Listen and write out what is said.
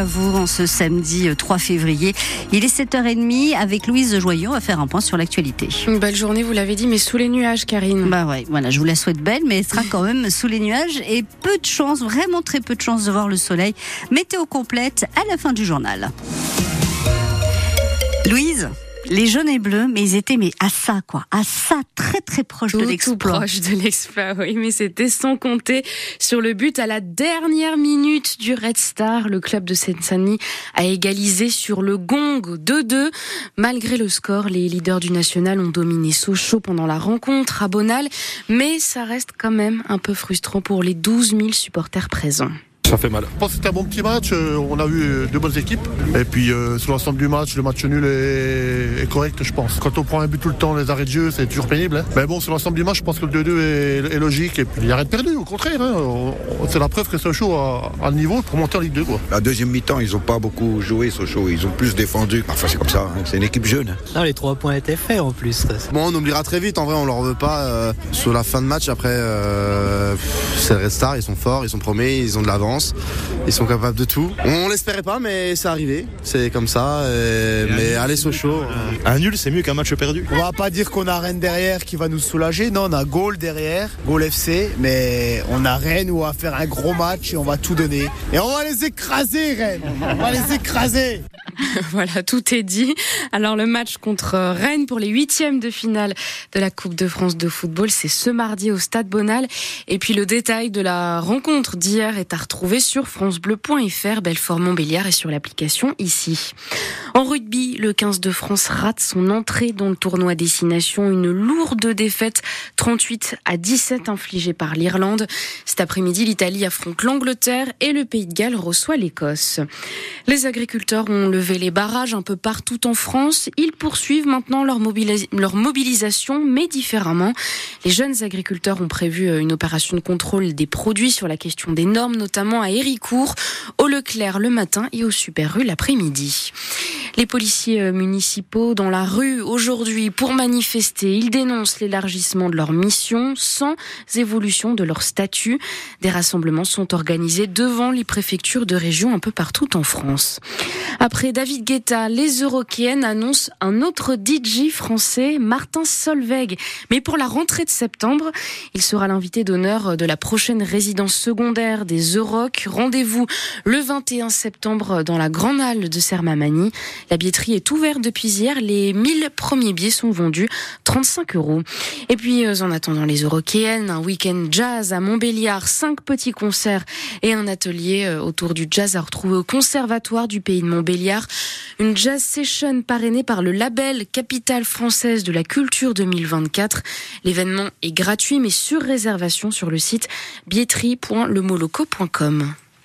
à vous en ce samedi 3 février. Il est 7h30 avec Louise Joyeux. On va faire un point sur l'actualité. Une belle journée, vous l'avez dit, mais sous les nuages, Karine. Bah ouais, voilà, je vous la souhaite belle, mais elle sera quand même sous les nuages et peu de chance, vraiment très peu de chance de voir le soleil. Météo complète à la fin du journal. Louise les jaunes et bleus, mais ils étaient mais à ça quoi, à ça très très proche de l'exploit. proche de l'exploit, oui, mais c'était sans compter sur le but à la dernière minute du Red Star. Le club de Seine-Saint-Denis a égalisé sur le gong 2-2. Malgré le score, les leaders du national ont dominé Sochaux pendant la rencontre à Bonal, mais ça reste quand même un peu frustrant pour les 12 000 supporters présents. Ça fait mal. Je pense que c'était un bon petit match. Euh, on a eu deux bonnes équipes. Et puis euh, sur l'ensemble du match, le match nul est, correct, je pense. Quand on prend un but tout le temps, les arrêts de jeu, c'est toujours pénible. Hein. Mais bon, sur l'ensemble du match, je pense que le 2-2 est, logique. Et puis il n'y a rien de perdu, au contraire. Hein. C'est la preuve que Sochaux a, le niveau pour monter en Ligue 2. Quoi. La deuxième mi-temps, ils n'ont pas beaucoup joué, Sochaux. Ils ont plus défendu. Enfin, c'est comme ça. Hein. C'est une équipe jeune. Non, les trois points étaient faits en plus. Bon, on oubliera très vite. En vrai, on leur veut pas. Euh, sur la fin de match, après, c'est le Red Ils sont forts, ils sont premiers, ils ont de l'avance sont capables de tout. On l'espérait pas, mais c'est arrivé. C'est comme ça. mais allez Sochaux. Un nul, c'est mieux qu'un match perdu. On va pas dire qu'on a Rennes derrière qui va nous soulager. Non, on a Gaulle derrière, Gaulle FC, mais on a Rennes où on va faire un gros match et on va tout donner. Et on va les écraser, Rennes. On va les écraser. voilà, tout est dit. Alors le match contre Rennes pour les huitièmes de finale de la Coupe de France de football, c'est ce mardi au Stade Bonal. Et puis le détail de la rencontre d'hier est à retrouver sur francebleu.fr, Belfort-Montbéliard et sur l'application ici. En rugby, le 15 de France rate son entrée dans le tournoi Destination. Une lourde défaite, 38 à 17 infligée par l'Irlande. Cet après-midi, l'Italie affronte l'Angleterre et le Pays de Galles reçoit l'Écosse. Les agriculteurs ont levé les barrages un peu partout en France. Ils poursuivent maintenant leur, mobilisation, mais différemment. Les jeunes agriculteurs ont prévu euh, une opération de contrôle des produits sur la question des normes, notamment à Héricourt, au Leclerc le matin et au Super l'après-midi. Les policiers euh, municipaux dans la rue aujourd'hui pour manifester. Ils dénoncent l'élargissement de leur mission sans évolution de leur statut. Des rassemblements sont organisés devant les préfectures de régions un peu partout en France. Après David Guetta, les Eurokéennes annoncent un autre DJ français, Martin Solveig. Mais pour la rentrée de septembre, il sera l'invité d'honneur de la prochaine résidence secondaire des Euroc. Rendez-vous le 21 septembre dans la Grande Halle de Sermamani. La billetterie est ouverte depuis hier. Les 1000 premiers billets sont vendus 35 euros. Et puis, euh, en attendant les Eurokéennes, un week-end jazz à Montbéliard, cinq petits concerts et un atelier euh, autour du jazz à retrouver au Conservatoire du Pays de Montbéliard. Une jazz session parrainée par le label Capitale française de la culture 2024. L'événement est gratuit mais sur réservation sur le site billetterie.lemoloco.com.